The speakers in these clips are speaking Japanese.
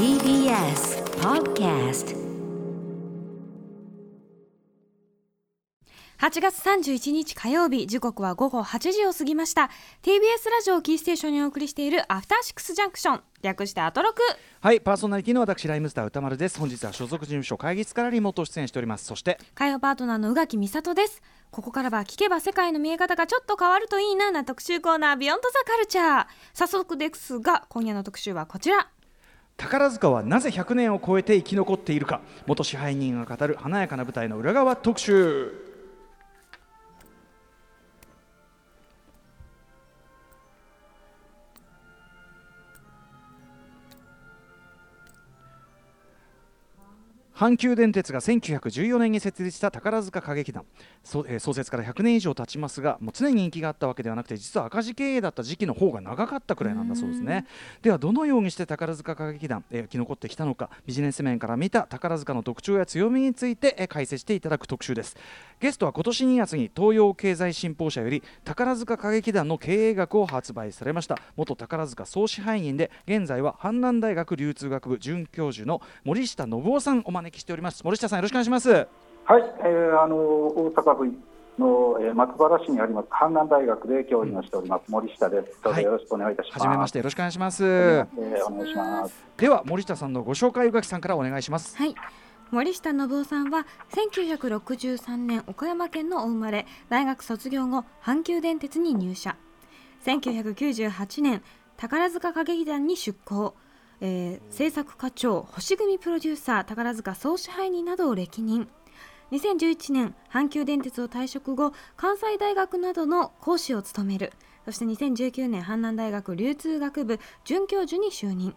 TBS Podcast 8月31日火曜日時刻は午後8時を過ぎました。TBS ラジオキーステーションにお送りしているアフターシックスジャンクション。略してアトロク。はいパーソナリティの私ライムスター歌丸です。本日は所属事務所会議室からリモート出演しております。そして火曜パートナーの宇垣美里です。ここからは聞けば世界の見え方がちょっと変わるといいなな特集コーナービヨンドザカルチャー早速ですが今夜の特集はこちら宝塚はなぜ100年を超えて生き残っているか。元支配人が語る華やかな舞台の裏側特集。阪急電鉄が1914年に設立した宝塚歌劇団。そ、えー創設から100年以上経ちますがもう常に人気があったわけではなくて実は赤字経営だった時期の方が長かったくらいなんだそうですね。ではどのようにして宝塚歌劇団、えー生き残ってきたのかビジネス面から見た宝塚の特徴や強みについて、えー解説していただく特集です。ゲストは今年2月に東洋経済新報社より宝塚歌劇団の経営学を発売されました元宝塚総支配人で現在は阪南大学流通学部准教授の森下信夫さん。お招きしております。森下さんよろしくお願いします。はい、えー、あの大阪府の、えー、松原市にあります阪南大学で教員をしております、森下です。どうぞよろしくお願いいたします。はじめましてよろしくお願いします。えーお願いします。では森下さんのご紹介宇垣さんからお願いします。はい。森下信夫さんは1963年岡山県のお生まれ。大学卒業後阪急電鉄に入社。1998年宝塚歌劇団に出向、えー制作課長星組プロデューサー宝塚総支配人などを歴任。2011年阪急電鉄を退職後関西大学などの講師を務める。そして2019年阪南大学流通学部准教授に就任。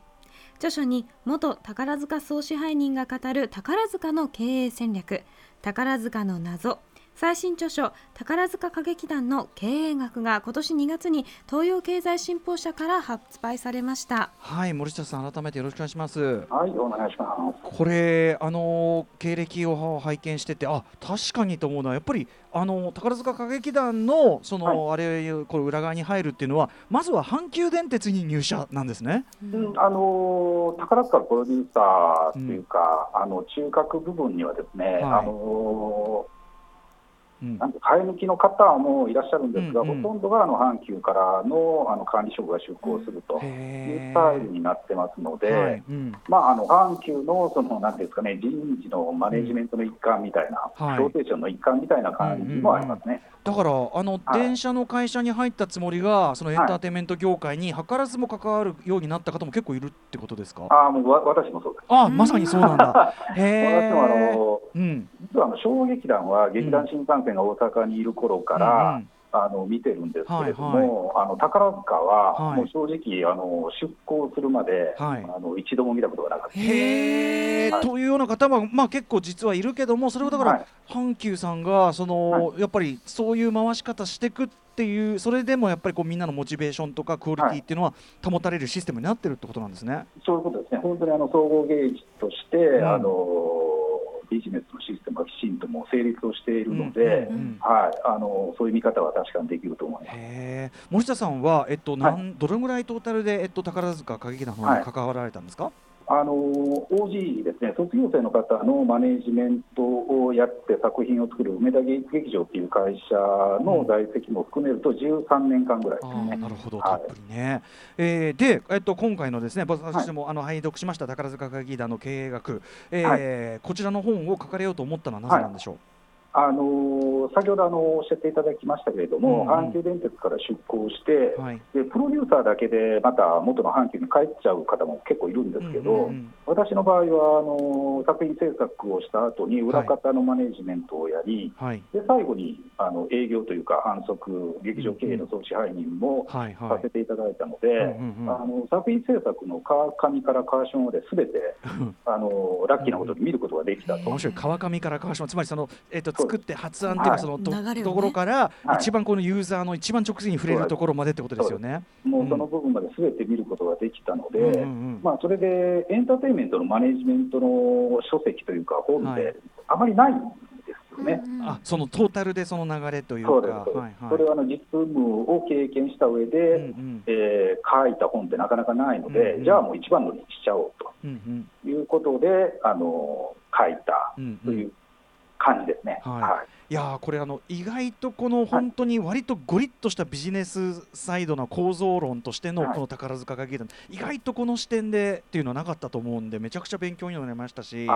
著書に元宝塚総支配人が語る宝塚の経営戦略宝塚の謎最新著書宝塚歌劇団の経営学が今年2月に東洋経済新報社から発売されました。はい森下さん改めてよろしくお願いします。はい、お願いします。これあの経歴を拝見しててあ確かにと思うのはやっぱりあの宝塚歌劇団のその、あれこれ裏側に入るっていうのはまずは阪急電鉄に入社なんですね。うん、あの宝塚のプロデューサーというか、あの中核部分にはですね、はい。あのうんなんて生え抜きの方もいらっしゃるんですが、うんうん。ほとんどがあの阪急からのあの管理職が出向するというへスタイルになってますので。ーはい。うん。まあ、あの阪急のそのなんですかね、人事のマネジメントの一環みたいな、はい。ローテーションの一環みたいな感じもありますね。だからあの、はい。電車の会社に入ったつもりがそのエンターテインメント業界に図らずも関わるようになった方も結構いるってことですか？ああ、もうわ私もそうです。あまさにそうなんだ。へ 私もあーのうん。実はあの小劇団は劇団新幹線が大阪にいる頃かうんら、うん。あの見てるんですけれども、あの宝塚は、はい。もう正直あの、出向するまで、はい。あの一度も見たことがなかった。へー。はい。というような方は、まあ、結構実はいるけどもそれをだから、はい。阪急さんがその、はやっぱりそういう回し方していくっていうそれでもやっぱりこうみんなのモチベーションとかクオリティっていうのは保たれるシステムになってるってことなんですね。そういうことですね、本当にあの総合芸術として、ん。あのビジネスのシステムがきちんともう成立をしているので、はい、あのそういう見方は確かにできると思います。森下さんは、えっとなんどれぐらいトータルで、えっと、宝塚歌劇団の方に関わられたんですか、あの OG ですね、卒業生の方のマネージメントをやって作品を作る梅田芸術劇場っていう会社の在籍も含めると13年間ぐらい。であすね。ーなるほど、はい。たっぷりね。えーで、えっと、今回のですね、私も、あの拝読しました宝塚歌劇団の経営学、えーこちらの本を書かれようと思ったのはなぜなんでしょう？あの先ほどあのおっしゃっていただきましたけれども、うんうん阪急電鉄から出向して、はい。でプロデューサーだけでまた元の阪急に帰っちゃう方も結構いるんですけど、うんうんうん私の場合はあの作品制作をした後に裏方のマネジメントをやり、はい。で最後にあの営業というか反則劇場経営の総支配人もはい。さはいせ。ていただいたので、作品制作の川上から川下まで全て あのラッキーなことに見ることができたと。面白い川上から川島つまりその、えっと作って発案っていうかはい。そのと,、ころから、はい。一番このユーザーの一番直前に触れるところまでってことですよね。もうその部分まで全て見ることができたので、うんうんうん。まあ、それでエンターテインメントのマネジメントの書籍というか本はいであまりないんですよね。あそのトータルでその流れというか。そうです、はいはい。それはあの実務を経験した上で、うんうん。えー書いた本ってなかなかないので、うんうん。じゃあもう一番のにしちゃおうと。うんいうことで、あの書いたうんという感じですね。はいはいいやーこれあの意外とこの本当に割とゴリッとしたビジネスサイドな構造論としてのはい。この宝塚歌劇団意外とこの視点でっていうのはなかったと思うんでめちゃくちゃ勉強になりましたし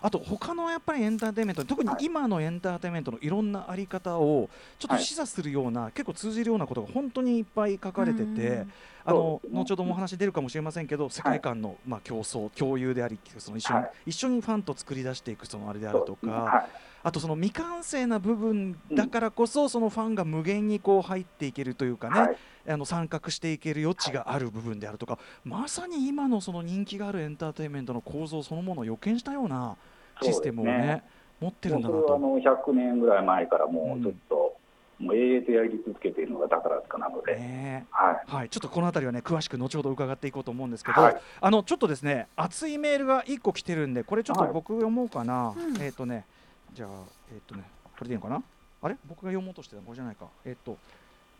あと他のやっぱりエンターテインメント特にはい今のエンターテインメントのいろんなあり方をちょっとはい示唆するような結構通じるようなことが本当にいっぱい書かれててうん。あの後ほどもお話出るかもしれませんけど世界観のまあ競争共有でありその一緒にはい。一緒にファンと作り出していくそのあれであるとか。はいあとその未完成な部分だからこそ、そのファンが無限にこう入っていけるというかね、はい。あの参画していける余地がある部分であるとか、まさに今のその人気があるエンターテインメントの構造そのものを予見したようなシステムをねね。持ってるんだなと。あの100年ぐらい前からもうずっと、もう永遠とやり続けているのが宝塚なので、ねはい、はい、ちょっとこの辺りはね詳しく後ほど伺っていこうと思うんですけど、はい。あのちょっとですね熱いメールが1個来てるんでこれちょっとはい。僕読もうかな、うん。えっ、とねじゃあえっ、とねこれでいいのかな？あれ？僕が読もうとしてたのこれじゃないか。えっ、と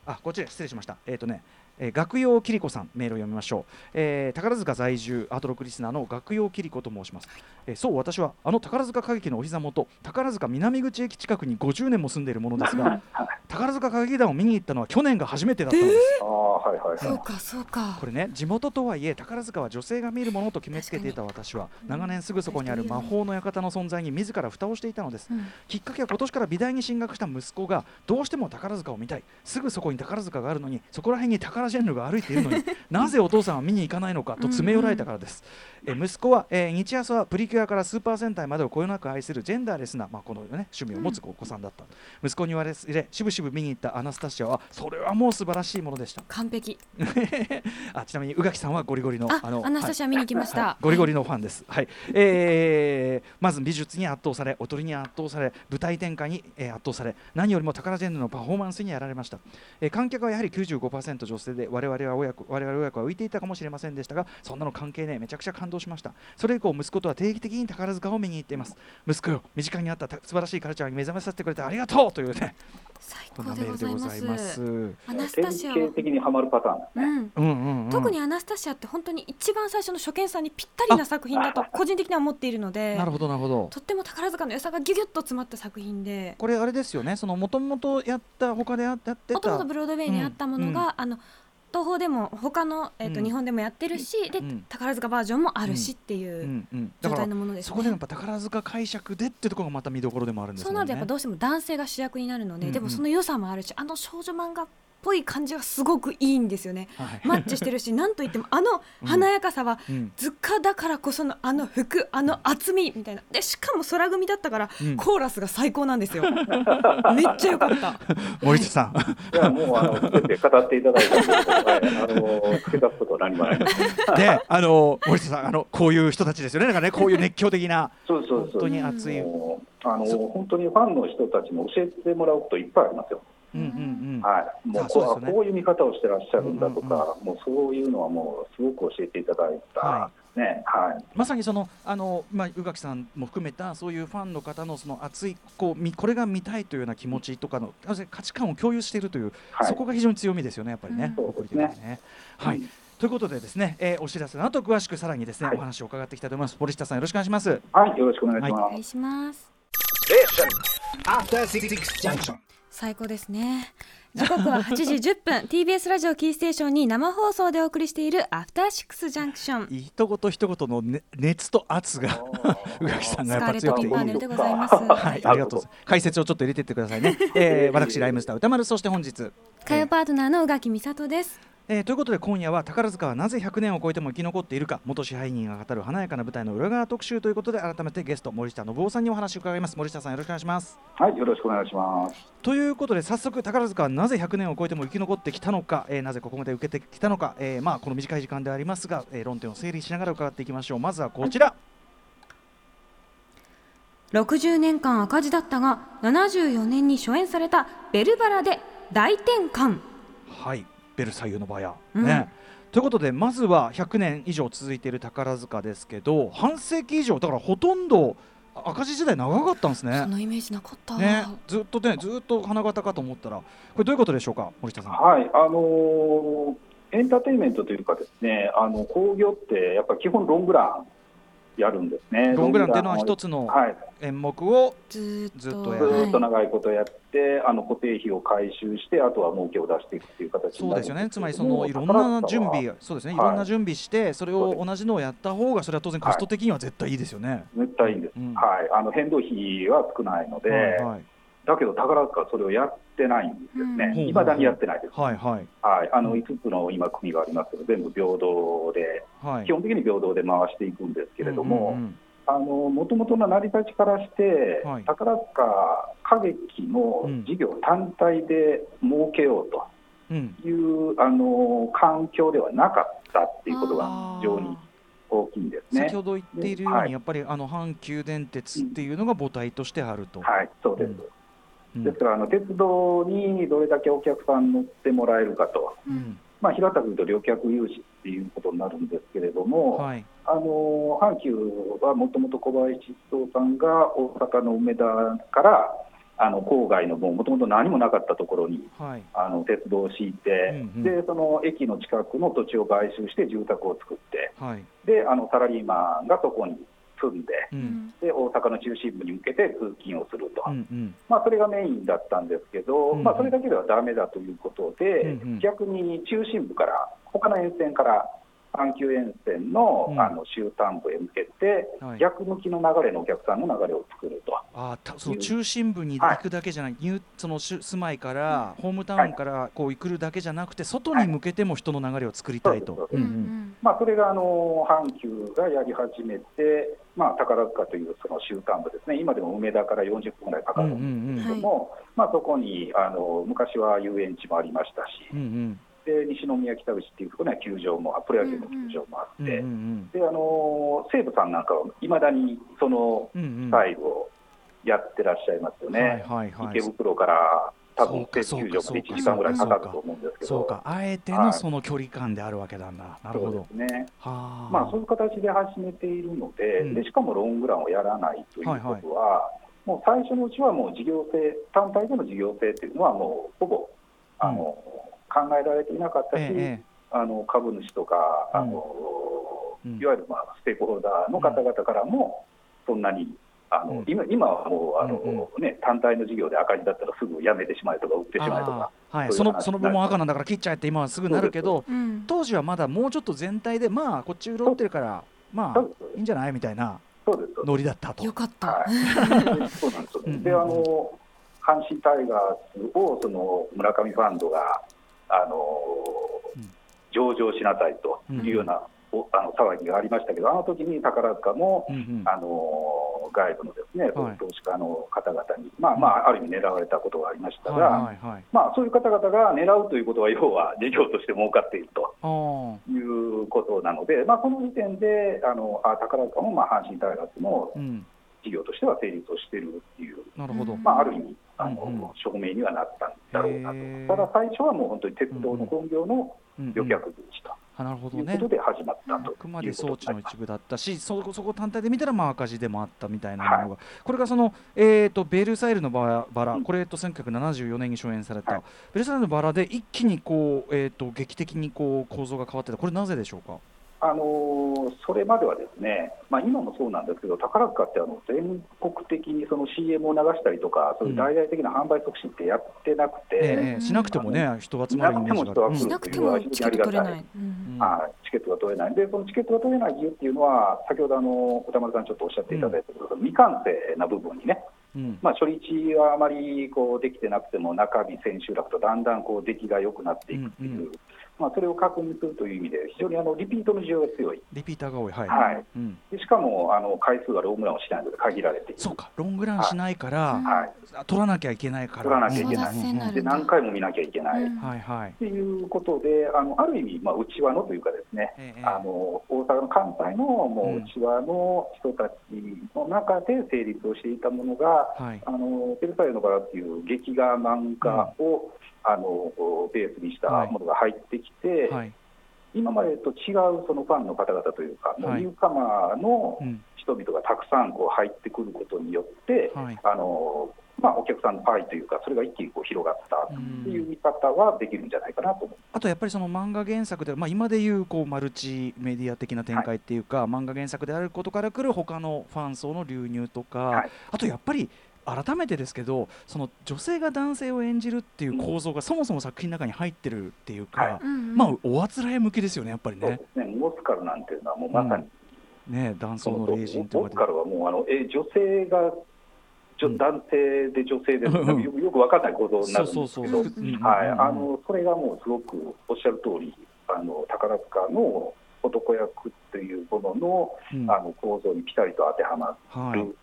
あこっちで失礼しました。えっ、とねえー学用キリコさんメールを読みましょう、えー宝塚在住アートロックリスナーの学用キリコと申します、えーそう私はあの宝塚歌劇のお膝元宝塚南口駅近くに50年も住んでいるものですが宝塚歌劇団を見に行ったのは去年が初めてだったのです。ああはいはいはい。そうかそうか。これね地元とはいえ宝塚は女性が見るものと決めつけていた私は長年すぐそこにある魔法の館の存在に自ら蓋をしていたのです。うん。きっかけは今年から美大に進学した息子がどうしても宝塚を見たい。すぐそこに宝塚があるのにそこら辺に宝ジェンヌが歩いているのに なぜお父さんは見に行かないのかと詰め寄られたからですえ息子は、えー日朝はプリキュアからスーパー戦隊までをこよなく愛するジェンダーレスな、まあ、この、ね、趣味を持つお子さんだった、息子に言われしぶしぶ見に行ったアナスタシアはそれはもう素晴らしいものでした完璧。あちなみに宇垣さんはゴリゴリのあアナスタシア見に行きました。はい。ゴリゴリのファンです、はい。えーまず美術に圧倒され踊りに圧倒され舞台展開に、えー圧倒され何よりも宝ジェンヌのパフォーマンスにやられました、えー観客はやはり95%女性で我々は親子我々親子は浮いていたかもしれませんでしたがそんなの関係ねえ。めちゃくちゃ感動しました。それ以降息子とは定期的に宝塚を見に行っています。息子よ身近にあったた素晴らしいカルチャーに目覚めさせてくれてありがとうというね。最高でごございます。アナス典タシア的にはまるパターン。うん。うんうんうん特にアナスタシアって本当に一番最初の初見さんにぴったりな作品だと個人的には思っているのでなるほどなるほど。とっても宝塚の良さがギュギュッと詰まった作品で。これあれですよね。そのもともとやった他でやってた。もともとブロードウェイにあったものが、うん。あの東宝でも他の、えーとうん。日本でもやってるし、でうん。宝塚バージョンもあるしっていう状態のものですね。そこでやっぱ宝塚解釈でってところがまた見どころでもあるんですそう。なるとやっぱどうしても男性が主役になるので、でもその良さもあるしあの少女漫画っぽい感じがすごくいいんですよね。はいマッチしてるし なんといってもあの華やかさは、うん図鑑だからこそのあの服あの厚みみたいなでしかも空組だったから、うんコーラスが最高なんですよ めっちゃ良かった森下さん、いやもうあの全て語っていただいたので、はい、あの付け足すことは何もない であの森下さん、あのこういう人たちですよね。なんかね、こういう熱狂的なそうそうそう。本当に熱い。あの本当にファンの人たちに教えてもらうこといっぱいありますよ。うんうん。はい。もうあそうですよねこうこういう見方をしてらっしゃるんだとうんか、もうそういうのはもうすごく教えていただいた、はね、はい。まさにそのあのまあ宇垣さんも含めたそういうファンの方のその熱いこうみこれが見たいというような気持ちとかの価値観を共有しているという、はいそこが非常に強みですよねやっぱりね。うん送り手ですね。はい。うんということでですね、えーお知らせの後詳しくさらにですね、はいお話を伺っていきたいと思います。森下さんよろしくお願いします。はい、よろしくお願いします。お願いします。最高ですね。時刻は8時10分。TBS ラジオキーステーションに生放送でお送りしているアフターシックスジャンクション。一言一言の、ね、熱と圧が 宇垣さんスがやっぱカーレットピン強くて。いいパーネルでございます。はい、ありがとうございます。解説をちょっと入れてってくださいね。えー、私ライムスター歌丸そして本日、火曜パートナーの宇垣美里ですえーということで今夜は宝塚はなぜ100年を超えても生き残っているか元支配人が語る華やかな舞台の裏側特集ということで改めてゲスト森下信夫さんにお話を伺います。森下さんよろしくお願いします。はい、よろしくお願いします。ということで早速宝塚はなぜ100年を超えても生き残ってきたのか、えーなぜここまで受けてきたのか、えーまあこの短い時間でありますが、えー論点を整理しながら伺っていきましょう。まずはこちら、60年間赤字だったが74年に初演されたベルバラで大転換。はいベルサイユのバヤ、うん。ね。ということでまずは100年以上続いている宝塚ですけど半世紀以上だからほとんど赤字時代長かったんですそね。のイメージなかった、ね。ずっとねずっと花形かと思ったらこれどういうことでしょうか森下さん。はい、あのーエンターテインメントというかですね、あの興行ってやっぱり基本ロングランやるんですね。ロングランっていうのは一つのはい、演目をずーっとずっとやずっと長いことやって、あの固定費を回収して、あとは儲けを出していくっていう形そうですよね。つまりそものいろんな準備そうですね。いはいろんな準備してそれを同じのをやった方がそれは当然コスト的には絶対いいですよね。絶対いいんです、うん。はい、あの変動費は少ないので、はいはいだけど宝塚はそれをやってないんですうん。ね、いまだにやってないです。はいはい。はい、あの5つの今、組がありますけど、全部平等で、はい。基本的に平等で回していくんですけれども、うんうんもともとの成り立ちからして、はい。宝塚歌劇の事業単体で儲けようとうん。いう、あの環境ではなかったっていうことが非常に大きいんですね。先。ほど言っているように、はい。やっぱりあの阪急電鉄っていうのが母体としてあると。はい、そうです。うんですからあの鉄道にどれだけお客さん乗ってもらえるかと、うん。まあ、平たく言うと旅客融資っていうことになるんですけれども、はい。あの阪急はもともと小林一三さんが大阪の梅田からあの郊外のもともと何もなかったところにはい。あの鉄道を敷いて、うんうん。でその駅の近くの土地を買収して住宅を作ってはい。であのサラリーマンがそこに住んでううん。んで大阪の中心部に向けて通勤をすると、うんうん。まあ、それがメインだったんですけど、うんうん。まあ、それだけではだめだということで、うんうん。逆に中心部から、他の沿線から、阪急沿線の,、うん。あの終端部へ向けて、はい。逆向きの流れのお客さんの流れを作ると。あその中心部に行くだけじゃない、入そのし住まいから、ホームタウンからこう行くだけじゃなくて、外に向けても人の流れを作りたいと。それがあの阪急がやり始めて、まあ、宝塚というその終端部ですね、今でも梅田から40分ぐらいかかるんですけども、まあ、そこにあの昔は遊園地もありましたし、うんうんで西宮北口っていうところには球場も、プロ野球の球場もあうんって、うんであの西武さんなんかはいまだにそのうんうんスタイルをやってらっしゃいますよね。はいはいはい池袋から多分球場まで1そうか時間ぐらいかかると思うんですけど、そうか、あえてのその距離感であるわけなんだ。なるほどね。はあ。まあそういう形で始めているので、うんでしかもロングランをやらないということは、もう最初のうちはもう事業性、単体での事業性っていうのはもうほぼあの、考えられていなかったし、ええあの株主とか、あのうん。いわゆる、まあ、ステークホルダーの方々からも、そんなに、あのうん。今今はもうあの、うんね、単体の事業で赤字だったらすぐやめてしまえとか、売ってしまえとか、はい、そのその部門赤なんだから切っちゃえって今はすぐなるけどうん。当時はまだもうちょっと全体でまあこっち潤ってるからまあいいんじゃない？みたいなノリだったと。よ。かった。はい、そうなんですようん。であの阪神タイガースをその村上ファンドがあの、うん上場しなさいというような、おあの騒ぎがありましたけど、あの時に宝塚も、うんうん。あの外部のですね、はい。投資家の方々に、まあまあ、ある意味狙われたことがありましたが、はいはいはい。まあ、そういう方々が狙うということは、要は事業として儲かっているということなので、まあ、この時点で、あのあ宝塚も、まあ、阪神タイガースもうん。事業としては成立をしているっていう、なるほど。まあ、ある意味あの、うんうん。証明にはなったんだろうなと。ただ最初はもう本当に鉄道の本業の旅客分子あなるほどね。ということ。で始まったとあくまで装置の一部だった。し、そこそこ単体で見たらまあ赤字でもあったみたいなものが、これがその、えー、とベルサイユのバラ、これ、えっと1974年に初演された、はい。ベルサイユのバラで一気にこう、えー、と劇的にこう構造が変わってた、これ、なぜでしょうか？あのーそれまではですね、まあ、今もそうなんですけど、宝塚ってあの全国的にその CM を流したりとか、そういう大々的な販売促進ってやってなくて、ええしなくてもね、人集まるイメージがある。ししなくても。チケット取れない。うん。うん。はい、チケットが取れない、でそのチケットが取れない理由っていうのは、先ほどあの歌丸さんちょっとおっしゃっていただいたけど、未完成な部分にね、うん。まあ、初日はあまりこうできてなくても、中日、千秋楽とだんだんこう出来が良くなっていくっていう、うんうんまあ、それを確認するという意味で、非常にあのリピートの需要が強い、リピーターが多い、はい。はい。うん、でしかもあの回数はロームランをしないので限られている。そうか、ロングランしないから、はい。取らなきゃいけないから。取らなきゃいけない。争奪戦になるで何回も見なきゃいけない、うん。はいはい。っていうことで、あのある意味、まあ、内輪のというかですね、ええ。あの大阪の関西のもうん。う内輪の人たちの中で成立をしていたものが、はい。あのベルサイユのバラっていう劇画漫画を、あのベースにしたものが入ってきて、はい。今までと違うそのファンの方々というか、もうはいニューカマーのうん。人々がたくさんこう入ってくることによって、はい。あのまあ、お客さんのパイというか、それが一気にこう広がったっていう見方はできるんじゃないかなとあとやっぱりその漫画原作で、まあ、今でいうこうマルチメディア的な展開っていうか、はい、漫画原作であることからくる他のファン層の流入とか、はい、あとやっぱり改めてですけどその女性が男性を演じるっていう構造がそもそも作品の中に入ってるっていうか、はい、まあおあつらえ向きですよねやっぱりね。ね。モスカルなんていうのはもうまさに、うん、ね男装の霊人とかモスカルはもうあのえ女性が男性で女性で、よくよく分かんない構造になるんですけど、はい、あのそれがもうすごくおっしゃる通り、あの宝塚の男役っていうものの,、あの構造にぴたりと当てはまる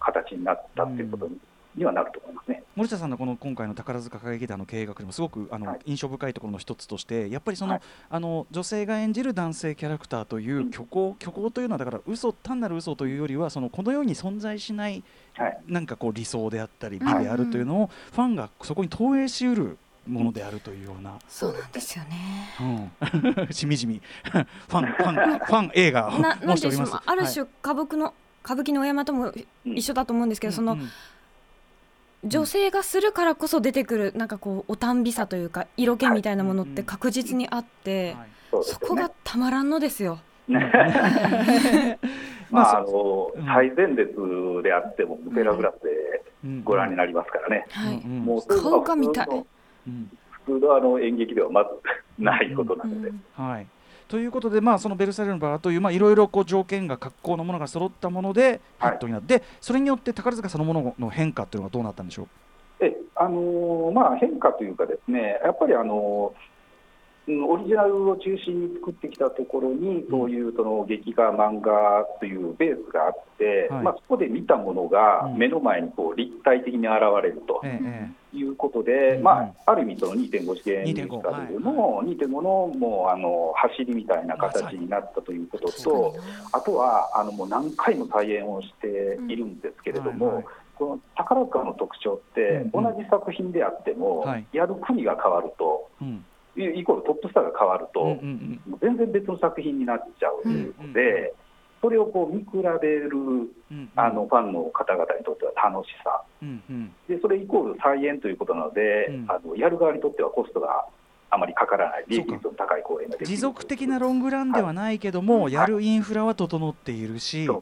形になったっていうことににはなると思いますね。森田さんのこの今回の宝塚歌劇団の経営学でもすごくあの、はい、印象深いところの一つとしてやっぱりそのはい、あの女性が演じる男性キャラクターという虚構、うん、虚構というのはだから嘘単なる嘘というよりはそのこの世に存在しない、はい、なんかこう理想であったり美であるというのを、ファンがそこに投影しうるものであるというような、そうなんですよね。うん、しみじみ。ファンファンファン映画を申しております。ある種歌舞伎の、歌舞伎の山とも一緒だと思うんですけど、その、女性がするからこそ出てくるなんかこうおたんびさというか色気みたいなものって確実にあって、そこがたまらんのですよ。まあ、あの最前列であってもペラグラスでご覧になりますからね、はい、もう顔が見たい。普通のあの演劇ではまずないことなので。はいということで、まあ、そのベルサイユのバラという、まあ、いろいろこう条件が格好のものが揃ったものでヒットになって、はい、それによって宝塚そのものの変化というのはどうなったんでしょう？えあのー、まあ、変化というかですねやっぱりあのーオリジナルを中心に作ってきたところに、そういうその劇画、漫画というベースがあって、はい、まあ、そこで見たものが目の前にこう立体的に現れるということで、うん、まあ、ある意味、その2.5次元ミュージカルの2.5のもうあの走りみたいな形になったということと、あとはあのもう何回も再演をしているんですけれども。この宝塚の特徴って、同じ作品であっても、やる国が変わると、イコールトップスターが変わると、全然別の作品になっちゃうので、それをこう見比べる、あのファンの方々にとっては楽しさ、でそれイコール再演ということなので、あのやる側にとってはコストがあまりかからない、利益率の高い公演が持続的なロングランではないけども、はい、やるインフラは整っているし、はい、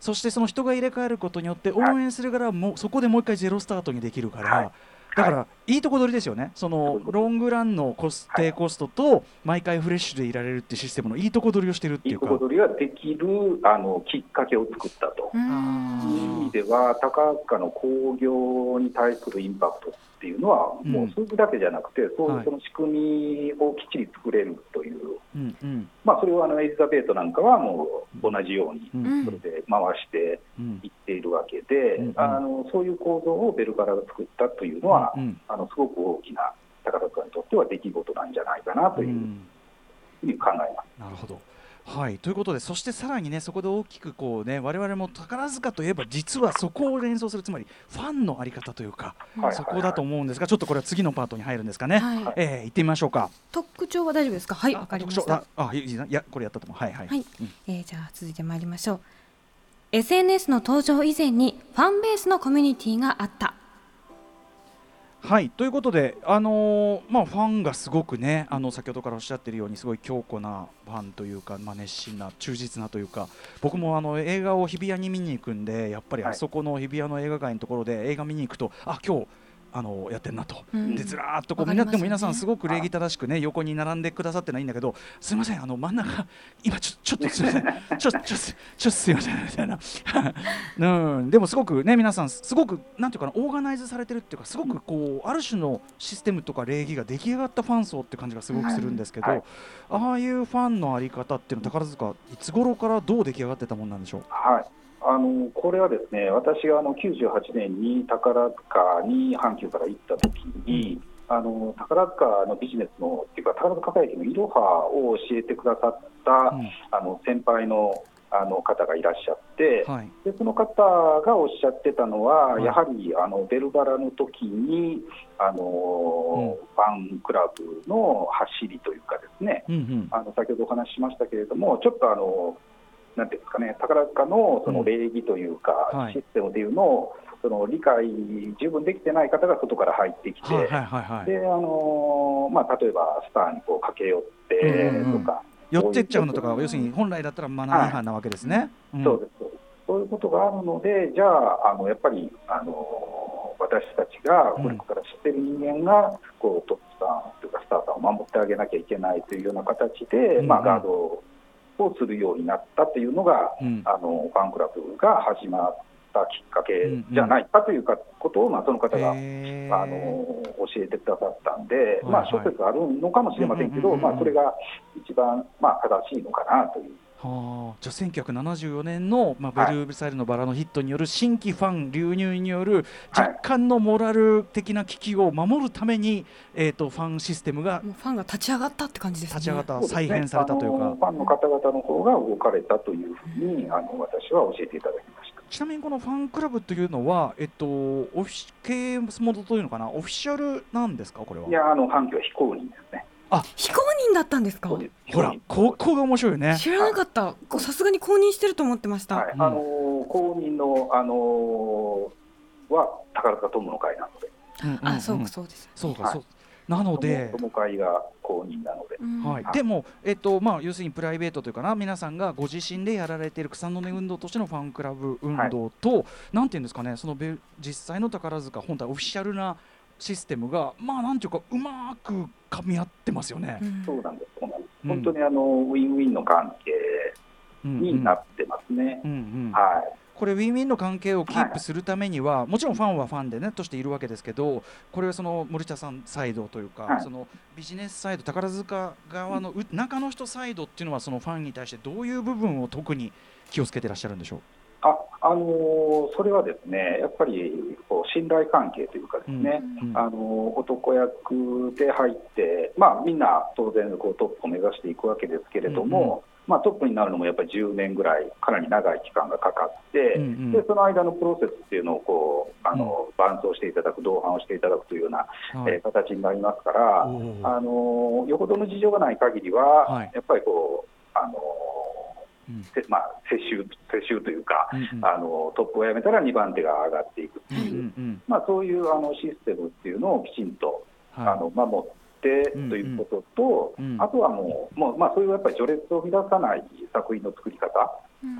そしてその人が入れ替えることによって、応援するからも、そこでもう一回ゼロスタートにできるから。だから、いいとこ取りですよね、そのロングランのコス低コストと毎回フレッシュでいられるっていうシステムのいいとこ取りをしてるっていうか。いいとこ取りができるあのきっかけを作ったと。いう意味では、高塚の興行に対するインパクトっていうのは、もう数字だけじゃなくて、そういうその仕組みをきっちり作れるという、まあ、それをあのエリザベートなんかはもう同じように、それで回していっているわけで、あのそういう構造をベルカラが作ったというのは、あのすごく大きな宝塚にとっては出来事なんじゃないかなというふうに考えます。なるほどはい、ということでそしてさらにねそこで大きくこうね我々も宝塚といえば実はそこを連想するつまりファンのあり方というか、はい、そこだと思うんですがちょっとこれは次のパートに入るんですかね、はい、えー、行ってみましょうか。特徴は大丈夫ですか？はいわかりました。あいいやこれやったと思う。はいはい、はい、うん、えー、じゃあ続いてまいりましょう。SNS の登場以前にファンベースのコミュニティがあったはいということで、あのー、まあ、ファンがすごくねあの先ほどからおっしゃっているようにすごい強固なファンというか、まあ、熱心な忠実なというか僕もあの映画を日比谷に見に行くんでやっぱりあそこの日比谷の映画館のところで映画見に行くとあ今日あのやってんなと、うん、でずらっとこうみんなでも皆さんすごく礼儀正しくね横に並んでくださってないんだけどすみませんあの真ん中今ちょちょっとすみません。ちょちょちょちょすみませんみたいな。うん。でもすごくね皆さんすごくなんていうかなオーガナイズされてるっていうかすごくこうある種のシステムとか礼儀が出来上がったファン層って感じがすごくするんですけど、はい、ああいうファンのあり方っていうの宝塚いつ頃からどう出来上がってたもんなんでしょう？はいあのこれはですね私があの98年に宝塚に阪急から行った時に、あの宝塚のビジネスのっていうか宝塚会議のいろはを教えてくださった、うん、あの先輩のあの方がいらっしゃって、はい、でその方がおっしゃってたのは、はい、やはりあのベルバラの時にあの、うん、ファンクラブの走りというかですね、うんうん、あの先ほどお話ししましたけれどもちょっとあのなんていうんですかね、宝塚のその礼儀というか、システムというのをその理解十分できてない方が外から入ってきて、はいはいはいはい。であのまあ、例えばスターにこう駆け寄ってうんうん。うんとか、寄ってっちゃうのとか要するに本来だったらマナー違反なわけですね。ん。そうそうです。そういうことがあるので、じゃあ、あのやっぱりあの私たちがこれから知ってる人間が、こうトップさんというか、スターさんを守ってあげなきゃいけないというような形で、うんまあ、ガードをするようになったというのが、うん。あのファンクラブが始まったきっかけじゃないかというかことを、まあ、その方があの教えてくださったんで、はいまあ、諸説あるのかもしれませんけど、まあ、それが一番、まあ、正しいのかなという。はあ、じゃあ1974年の、まあ、ベルサイユのバラのヒットによる新規ファン流入によるはい。若干のモラル的な危機を守るために、えー、とファンシステムがもうファンが立ち上がったって感じですね。立ち上がった、再編されたというか。あのファンの方々の方が動かれたというふうに、あの私は教えていただきました。ちなみにこのファンクラブというのは、えっと、オフィシ経営モードというのかな？オフィシャルなんですかこれは？いや、あの反響は非公認ですね。非公認だったんですか？ほらここが面白いよね。知らなかった。こうさすがに公認してると思ってました、はい、うん。あの公認のあのは宝塚友の会なので、うんうんうん。あそうかそうです。はいそうかそう。なので、友会が公認なので、うんはい。はい。でも、えっとまあ、要するにプライベートというかな皆さんがご自身でやられている草の根運動としてのファンクラブ運動と、なんていうんですかねそのベル実際の宝塚本体オフィシャルなシステムがまあなんていうかうまく噛み合ってますよねう。んそうなんです、そうなんです。うん本当にあのウィンウィンの関係うんになってますね。うんうんはい。これウィンウィンの関係をキープするためには、もちろんファンはファンでねとしているわけですけどこれはその森田さんサイドというか、はいそのビジネスサイド宝塚側のう中の人サイドっていうのはそのファンに対してどういう部分を特に気をつけてらっしゃるんでしょう？ああのーそれはですね、やっぱりこう信頼関係というかですね、うんあのー男役で入って、まあ、みんな当然こうトップを目指していくわけですけれども、まあ、トップになるのもやっぱり10年ぐらい、かなり長い期間がかかって、うんうん。でその間のプロセスっていうのをこうあの、伴走していただく、同伴をしていただくというような、はい。えー形になりますから、あのーよほどの事情がない限りは、はい。やっぱりこう、あのまあ、世襲世襲というか、うんうん。あのトップを辞めたら2番手が上がっていくってう。んういう、んうん。まあ、そういうあのシステムっていうのをきちんと、はい。あの守ってうんということと、うん。あとはもう、もうまあ、そういうやっぱり序列を乱さない作品の作り方、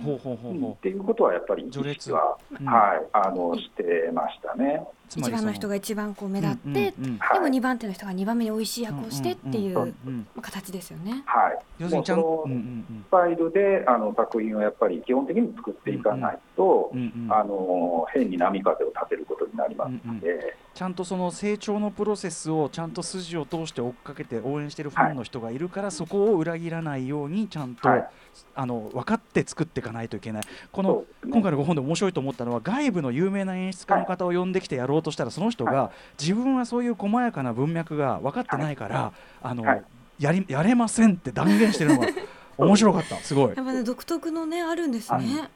ほうほうほうほう。っていうことはやっぱり意序列。識は、うん。はい、あのしてましたね。一番の人が一番こう目立って、うんうんうんはい。でも2番手の人が2番目に美味しい役をしてっていううんうんうん。形ですよね。はい、要するにちゃんもうそのうんうんスタイルであの作品をやっぱり基本的に作っていかないと、うんうんうん。あの変に波風を立てることになりますので、ちゃんとその成長のプロセスをちゃんと筋を通して追っかけて応援してるファンの人がいるから、そこを裏切らないようにちゃんと、はいあの分かって作っていかないといけない。このね。今回のご本で面白いと思ったのは外部の有名な演出家の方を呼んできてやろうとしたらその人が自分はそういう細やかな文脈が分かってないから、あのはい。やりやれませんって断言してるのが 面白かった。すごい。やっぱね独特のねあるんですね。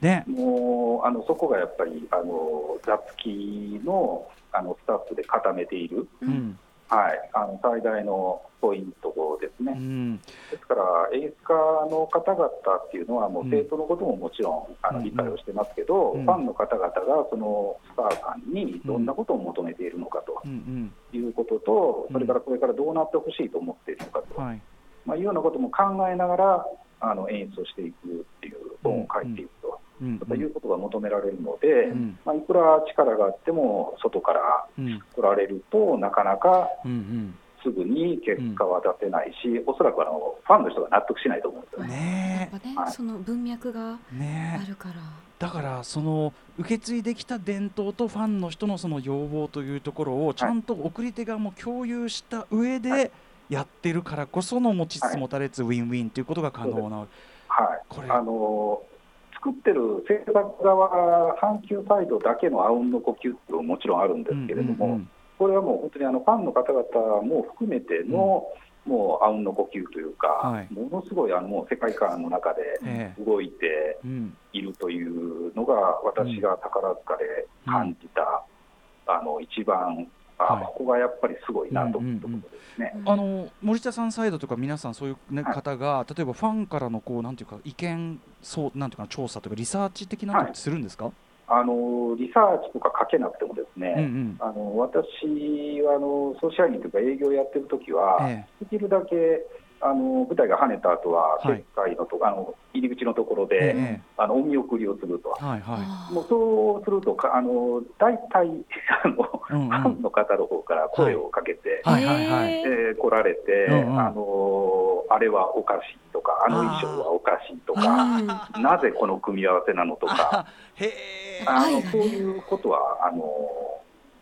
ね。もうあのそこがやっぱりあの雑記のあのスタッフで固めている、ううんんはい、あの最大のポイントですね。うん。ですから、演出家の方々っていうのは、もううん。生徒のことももちろんあうん。の理解をしてますけど、うん。ファンの方々がそのスターさんにどんなことを求めているのかとうん。いうことと、うん。それからこれからどうなってほしいと思っているのかと、うんはい。まあ、いうようなことも考えながらあの演出をしていくっていう本を書いていくと、うんということが求められるので、うん。まあ、いくら力があっても外からうん。来られるとなかなかうんすぐに結果は出せないし、おそらくあのファンの人が納得しないと思うんですようんね。ねやっぱね、はい。その文脈があるから。だからその受け継いできた伝統とファンの人のその要望というところをちゃんと送り手側も共有した上はでやってるからこその持ちつ持たれつウィンウィンということが可能な、はい。これ。あの作ってる制作側、阪急サイドだけのあうんの呼吸っていうのももちろんあるんですけれども、うんうんこれはもう本当にあのファンの方々も含めての、もうあうんの呼吸というか、はい。ものすごいあのもう世界観の中でええ。動いてうんいるというのが、私が宝塚で感じた、あの一番あ、はい。ここがやっぱりすごいなと思ったところですね。あの森田さんサイドとか皆さんそういう、ねはい。方が例えばファンからのこうなんていうか意見そうなんていうかな調査とかリサーチ的なのってするんですか、あのリサーチとかかけなくてもですね、うん。うんあの私はあの総支配人というか営業やってる時は、え。できるだけあの舞台が跳ねた後は、はい。決会のとこあの入り口のところえで、えあのお見送りをすると。はいはあーもうそうするとか、あの大体 あの、うんうん。ファンの方の方から声をかけて、はいはいはい。えー来られて、うんうん。あのあれはおかしいとか、あの衣装はおかしいとか、うんなぜこの組み合わせなのとか、あのそういうことはあの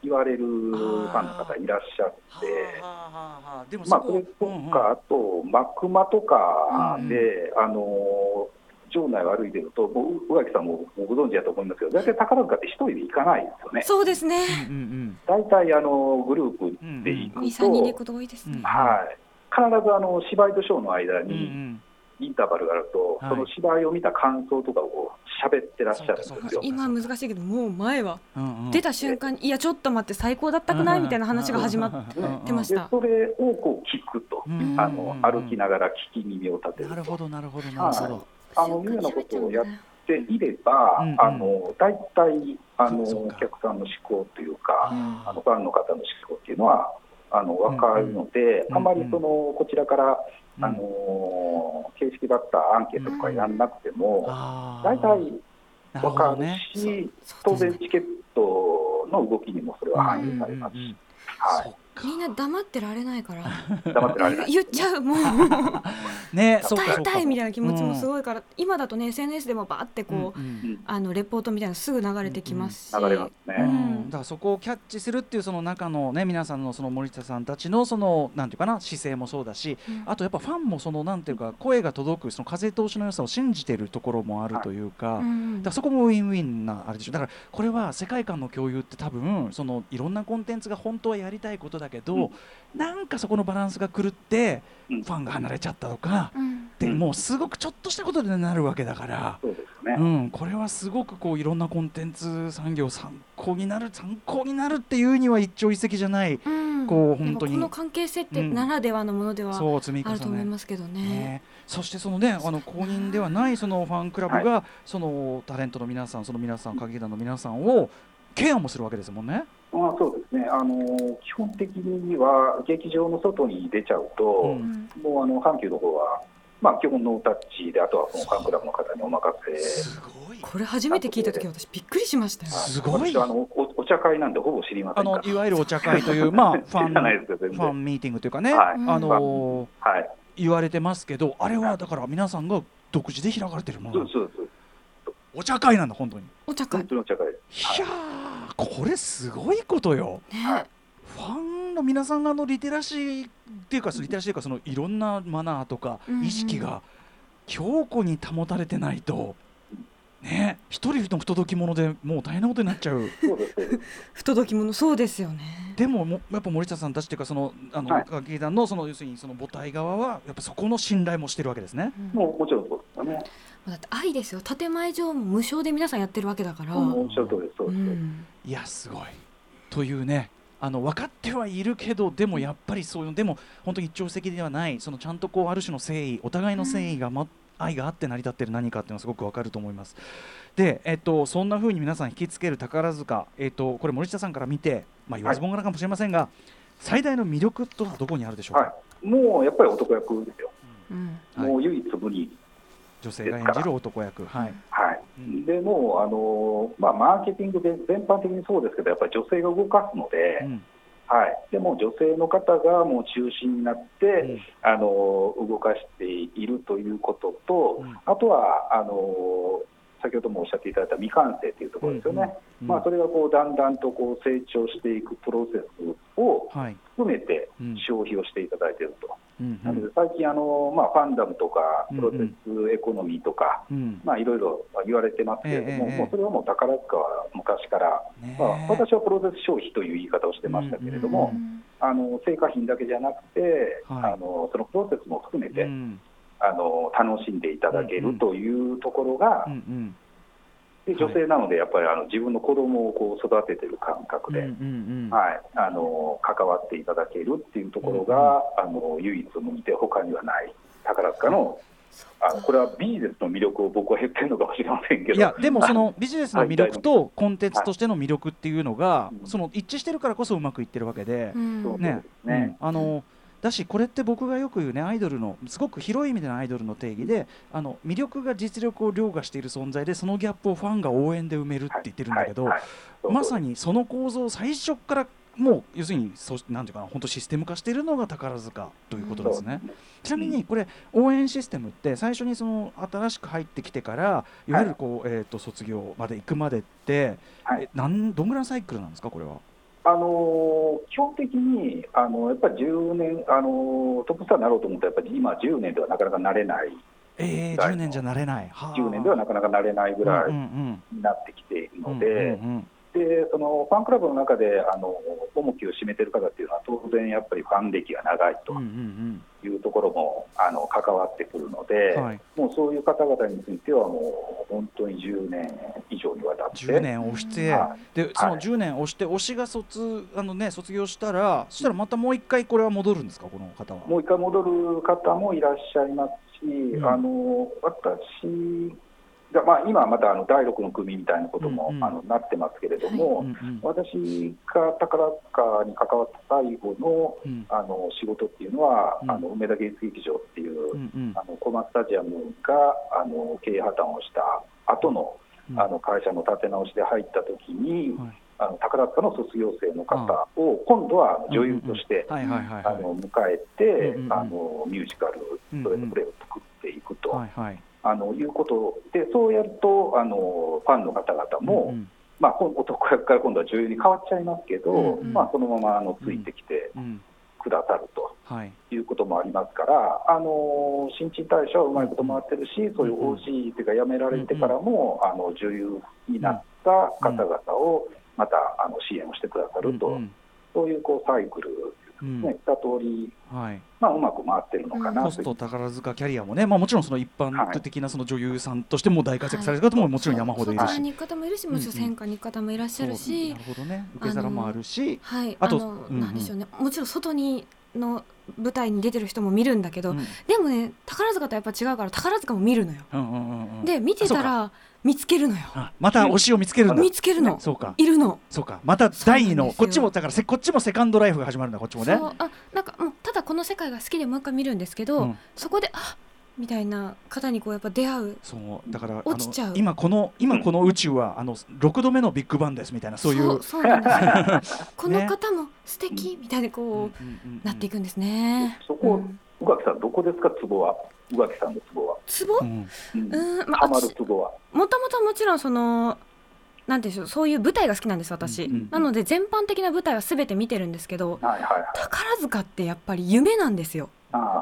言われるファンの方いらっしゃって。まあ、こそれとうんうん。か、あと、幕間とかで、あの場内を歩いてると、もう宇垣さんもご存知だと思いますけど、大体宝塚って一人で行かないですよね。そうですね。うんうん大体あのグループで行く二三人で行くと、こと多いですね。はい、必ずあの芝居とショーの間うんうんうにんインターバルがあると、はい。その芝居を見た感想とかを喋ってらっしゃるんですよ。今は難しいけど、もう前はうんうん。出た瞬間に、いやちょっと待って最高だったくないみたいな話が始まっうんてました。でそれをこう聞くと、うんあの歩きながら聞き耳を立てると。なるほどなるほどなるほどあのいうようなことをやっていれば、うんうん。あの大体あのお客さんの思考というか、ああのファンの方の思考っていうのはあの分かるので、うんうん。あまりそのこちらから、うん。あの形式だったアンケートとかやんなくても、大体分かるほどね。し、当然チケットの動きにもそれは反映されますはいみんな黙ってられないから。黙ってられない。言っちゃうもう。ね 伝えそうか。たいみたいな気持ちもすごいから、今だとね SNS でもバーってこう、うんうん。うんあのレポートみたいなのすぐ流れてきますし、流れますうね。ん。だからそこをキャッチするっていうその中のね皆さんのその森田さんたちのそのなんていうかな姿勢もそうだし、うん。あとやっぱファンもそのなんていうか声が届くその風通しの良さを信じてるところもあるというか。うん。だからそこもウィンウィンなあれでしょ。だからこれは世界観の共有って多分そのいろんなコンテンツが本当はやりたいことだけど、うん。なんかそこのバランスが狂ってうん。ファンが離れちゃったとか、うん。でもうすごくちょっとしたことでなるわけだから、そうですね。うん、これはすごくこういろんなコンテンツ産業参考になる参考になるっていうには一朝一夕じゃない、うん。こう本当に。この関係性ってならではのものではそう積み重あると思いねますけどね。ね、そしてそのねあの公認ではないそのファンクラブが、そのタレントの皆さんその皆さん歌劇団の皆さんをケアもするわけですもんね。まあ、そうですね、あの基本的には劇場の外に出ちゃうと、ううん。んもうあの阪急の方は、まあ、基本ノータッチで、あとはそのファンクラブの方にお任せ、すごい。これ初めて聞いた時私びっくりしましたよ。すごい。私はあのおお茶会なんでほぼ知りませんから。あのいわゆるお茶会という まあファンファンミーティングというかね、はい。あのーはい、言われてますけどあれはだから皆さんが独自で開かれてるものそうそうそう、お茶会なんだ本当に。お茶会。本当にお茶会です。い。やーこれすごいことよ。ね。ファンの皆さんがあのリテラシーっていうかリテラシーというかそのいろんなマナーとか意識が強固に保たれてないとね一人の不届き者でもう大変なことになっちゃう。不届き者そうですよね。でももやっぱ森田さんたちっていうかそのあのはい歌劇団のその要するにその母体側はやっぱそこの信頼もしてるわけですね。うんもうもちろんそうですよね。だって愛ですよ建前上も無償で皆さんやってるわけだから。もうおっしゃる通りです、そううです。んいやすごいというねあの分かってはいるけどでもやっぱりそういうでも本当に一朝一夕ではないそのちゃんとこうある種の誠意お互いの誠意が、ま愛があって成り立ってる何かっていうのはすごく分かると思います。で、えっと、そんな風に皆さん引きつける宝塚、えっと、これ森下さんから見て、まあ、言わずもがなかもしれませんが、最大の魅力とはどこにあるでしょうか、はい、もうやっぱり男役ですよ。うんはいもう唯一無二。女性が演じる男役、はい。でもうあのまあ、マーケティングで全般的にそうですけど、やっぱり女性が動かすので、うん。はい、でも女性の方がもう中心になって、うん。あの動かしているということと、うん。あとはあの先ほどもおっしゃっていただいた未完成というところですよね、うん。まあ、それがこうだんだんとこう成長していくプロセスをはい含めてうん。消費をしていただいていると、うんなので最近あの、まあ、ファンダムとかうんプロセスエコノミーとか、うんまあ、いろいろ言われてますけれども、ええええもうそれはもう宝塚は昔から、ねまあ、私はプロセス消費という言い方をしてましたけれども、うんあの成果品だけじゃなくて、はい。あのそのプロセスも含めて、うん。あの楽しんでいただけるというところが、うんうんで女性なのでやっぱりあの自分の子供をこう育ててる感覚で、うんうんうん。はい、あの関わっていただけるっていうところが、あの唯一無二で他にはない。宝塚のあのこれはビジネスの魅力を僕は言ってるのかもしれませんけど。いやでもそのビジネスの魅力とコンテンツとしての魅力っていうのがはい。その一致してるからこそうまくいってるわけで。う、ん。そうねですね。うん。あのだしこれって僕がよく言うねアイドルのすごく広い意味でのアイドルの定義であの魅力が実力を凌駕している存在でそのギャップをファンが応援で埋めるって言ってるんだけど、まさにその構造を最初からもう要するにそなんていうかな本当システム化しているのが宝塚ということですね。ちなみにこれ応援システムって最初にその新しく入ってきてからいわゆるこう、えー、と卒業まで行くまでって、はいえなんどんぐらいのサイクルなんですかこれは？あの基本的にあのやっぱり10年あの、トップスターになろうと思ったら、やっぱり今、10年ではなかなかなれない、えー、はい10年じゃなれない。はあ。10年ではなかなかなれないぐらいになってきているうんので、でそのファンクラブの中であの重きを占めている方っていうのは、当然やっぱりファン歴が長いというところもあの関わってくるので、うんはい、もうそういう方々については、もう本当に10年以上にわたって。10年押して、はい。でその10年押して推しが卒あのね卒業したらそしたらまたもう一回これは戻るんですか？この方は。もう一回戻る方もいらっしゃいますし、ん。あの私が、まあ、今はまたあの第6の組みたいなことも、あのなってますけれども、私が宝塚に関わった最後のうん。あの仕事っていうのは、うん。あの梅田芸術劇場っていう、あのコマスタジアムがあの経営破綻をした後のうん。あの会社の立て直しで入った時に、はい。あの宝塚の卒業生の方を今度は女優として、迎えて、あのミュージカル、それぞれを作っていくと、はいはい。あのいうこと。で、そうやるとあのファンの方々も、うんまあ、今男役から今度は女優に変わっちゃいますけど、うんうん。まあ、そのままあのついてきてうん。くださると。はい。いうこともありますから、あの新陳代謝はうまいこと回ってるし、そういう OG というか、辞められてからも、あの女優になった方々をまたあの支援をしてくださると、うん。そういうこうサイクル、うん。ね、二通り、はい。まあ、うまく回ってるのかなポスという。ト宝塚キャリアもね、まあもちろんその一般的なその女優さんとしても大活躍される方ももちろん山ほどいるし。外に行く方もいるしもちろん戦火に行く方もいらっしゃるし、なるほどね。受け皿もあるし。はい。あとの、うんうん。なんでしょうね。もちろん外にの舞台に出てる人も見るんだけど、うん。でもね宝塚とやっぱ違うから宝塚も見るのよ、うんうんうんうん。で見てたあら見つけるのよ。あまた推しを見つけるんだ。見つけるの。そうか。いるの。そうか。また第二のこっちもだからせこっちもセカンドライフが始まるんだこっちもね。そう。あなんかもうただこの世界が好きでもう一回見るんですけど、うん。そこであみたいな方にこうやっぱ出会う。そう。だから落ちちゃう。今この今この宇宙はあの6度目のビッグバンですみたいなそういう。そうそうなんですよ。この方も素敵みたいにこう、なっていくんですね。そこうん。宇垣さん、どこですか、ツボは、宇垣さんのツボは、ツボ、うん。うん。うんまあハマるツボは。もともともちろんそのなんていうんでしょうそういう舞台が好きなんです私、うんうんなので全般的な舞台は全て見てるんですけどはいはいはい。宝塚ってやっぱり夢なんですよ。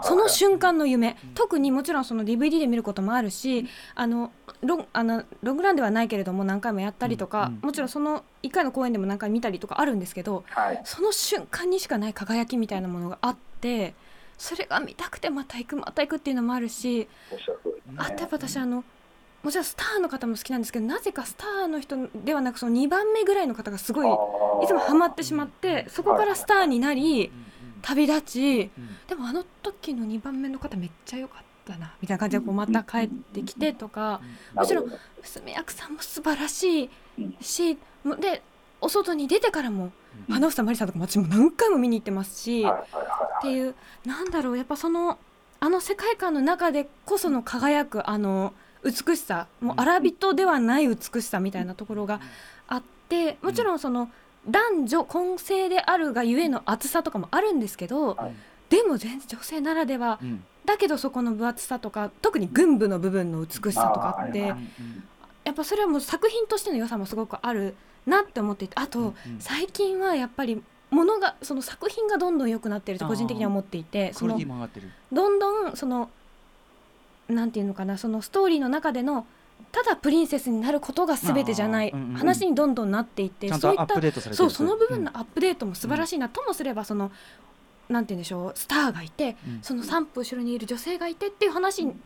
その瞬間の夢。うん。特にもちろんその DVD で見ることもあるしあのロンあのロングランではないけれども何回もやったりとか、うんうんもちろんその1回の公演でも何回見たりとかあるんですけどはい。その瞬間にしかない輝きみたいなものがあってそれが見たくてまた行くまた行くっていうのもあるしあとやっぱ私あのもちろんスターの方も好きなんですけどなぜかスターの人ではなくその2番目ぐらいの方がすごいいつもハマってしまってそこからスターになり旅立ち。でもあの時の2番目の方めっちゃ良かったなみたいな感じでこうまた帰ってきてとかもちろん娘役さんも素晴らしいうん。しもでお外に出てからも花房まりさんとかも私も何回も見に行ってますし。っていうなんだろうやっぱそのあの世界観の中でこその輝くあの美しさもう荒人ではない美しさみたいなところがあってもちろんその男女混成であるがゆえの厚さとかもあるんですけど、はい。でも全然女性ならではうん。だけどそこの分厚さとか特に軍部の部分の美しさとかってやっぱそれはもう作品としての良さもすごくあるなって思っていてあと、うん最近はやっぱりものがその作品がどんどん良くなってると個人的には思っていてそのどんどんそのなんていうのかなそのストーリーの中でのただプリンセスになることが全てじゃない話にどんどんなっていってそういったそうその部分のアップデートも素晴らしいな。ともすればそのなんて言うんでしょうスターがいてうん。その3歩後ろにいる女性がいてっていう話に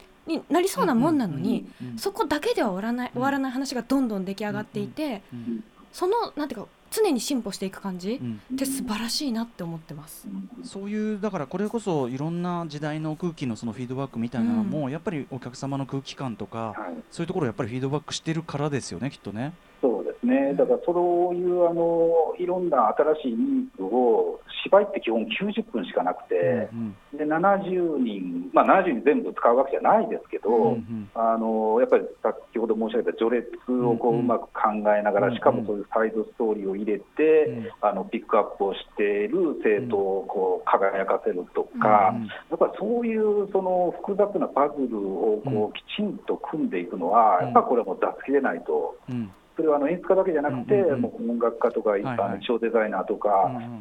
なりそうなもんなのにそこだけでは終わらない終わらない話がどんどん出来上がっていてうんそのなんていうか常に進歩していく感じうんって素晴らしいなって思ってます。そういうだからこれこそいろんな時代の空気のそのフィードバックみたいなのも、やっぱりお客様の空気感とか、はいそういうところをやっぱりフィードバックしてるからですよねきっとね。そうですね、だからそういうあのいろんな新しいニーズを、芝居って基本90分しかなくて、うんで70人、まあ、70人全部使うわけじゃないですけど、うんうん。あのやっぱり先ほど申し上げた序列をこうんうん。ううまく考えながら、うんしかもそういうサイドストーリーを入れて、うん。あのピックアップをしている生徒をこう輝かせるとか、うんやっぱりそういうその複雑なパズルをこうきちんと組んでいくのは、うん。やっぱこれはもう出し切れないと。うんそれはあの演出家だけじゃなくて、もう音楽家とか、一般の衣装デザイナーとか、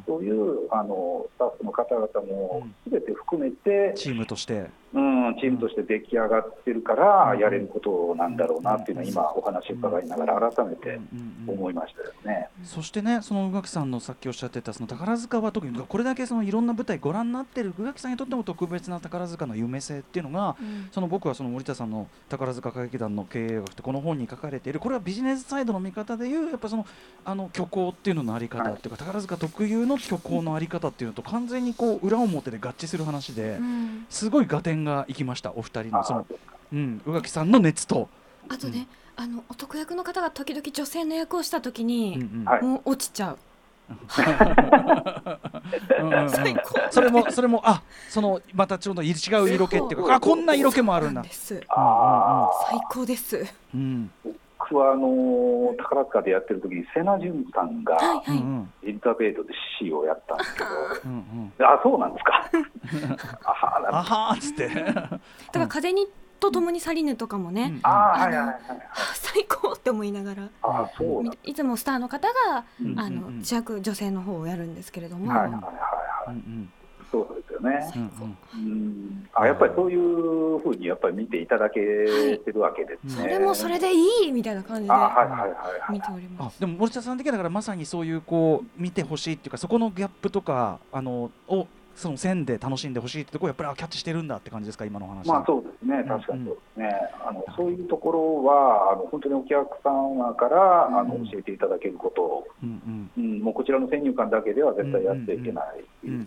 そういうあのスタッフの方々もすべて含めて、チームとして。うん、チームとして出来上がってるから、やれることなんだろうなっていうのは、今、お話伺いながら、改めてうんうんうん思いましたですね。そしてね、その宇垣さんのさっきおっしゃってたその宝塚は特にこれだけそのいろんな舞台ご覧になってる宇垣さんにとっても特別な宝塚の夢性っていうのが、その僕はその森田さんの宝塚歌劇団の経営学ってこの本に書かれているこれはビジネスサイドの見方でいうやっぱそのあの虚構っていうののあり方っていうか、宝塚特有の虚構のあり方っていうのと完全にこう裏表で合致する話で、うんすごい合点がいきましたお二人のそのあ、うん、宇垣さんの熱と。あとね、あの男役の方が時々女性の役をした時うんに、うん。はい。もう落ちちゃう。うん。うんうん最高。それもそれもあそのまたちょうど違う色気っていうかあこんな色気もあるんだ。んです。あ最高です。うん僕はあの宝塚でやってる時に、瀬名潤さんがはいはい。うんうん。エリザベートで C をやったんですけど、うんうんあそうなんですか？あはなあはーっつって。だから風にと共に去りぬとかもね、うんああのはいはいはいはい。あ 最高って思いながら。あそういつもスターの方が、うんあうんうん。の弱女性の方をやるんですけれども、はいはいはいうんはい。うんそうですよね。うんうんうんあやっぱりそういうふうにやっぱり見ていただけてるわけですね。それもそれでいいみたいな感じであはいはいはいはい見ておりまあす。でも森田さん的にはだからまさにそういうこう見てほしいっていうかそこのギャップとかあのをその線で楽しんでほしいってところやっぱりあキャッチしてるんだって感じですか今のお話。まあそうですね、確かにそうですね、あのそういうところは、あの本当にお客様からあのうん教えていただけること。を、うんうん。うん、もうこちらの先入観だけでは絶対やってはいけない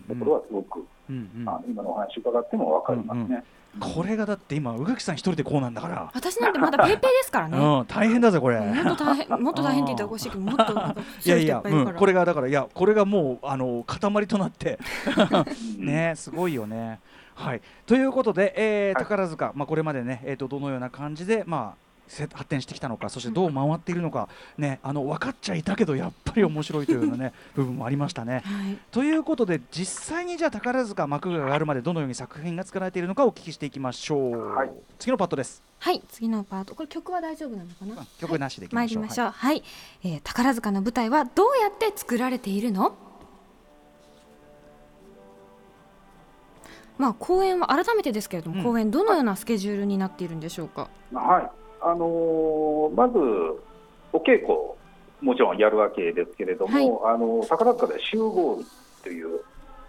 ところは、すごく、うんうん。あの今のお話伺っても分かりますね。これがだって今宇垣さん一人でこうなんだから私なんてまだペーペーですからね。うん、大変だぜこれ。もっと大変、もっと大変って言ったらおかしいけど、もっといやいや、うん。これがだからいやこれがもうあの塊となってうん ねすごいよね。はいということで、えーはい宝塚、まあ、これまでね、えー、とどのような感じで、まあ、せ発展してきたのかそしてどう回っているのか、ね、あの分かっちゃいたけどやっぱり面白いというような、ね、部分もありましたね。はい。ということで実際にじゃあ宝塚幕が上がるまでどのように作品が作られているのかお聞きしていきましょう。はい次のパットです。はい、次のパート、これ曲は大丈夫なのかな？曲なしでいきましょう。参りましょう。はい、えー宝塚の舞台はどうやって作られているの？まあ公演は改めてですけれども、うん公演どのようなスケジュールになっているんでしょうか？はいあのーまず、お稽古、もちろんやるわけですけれども、あの宝塚で集合日という、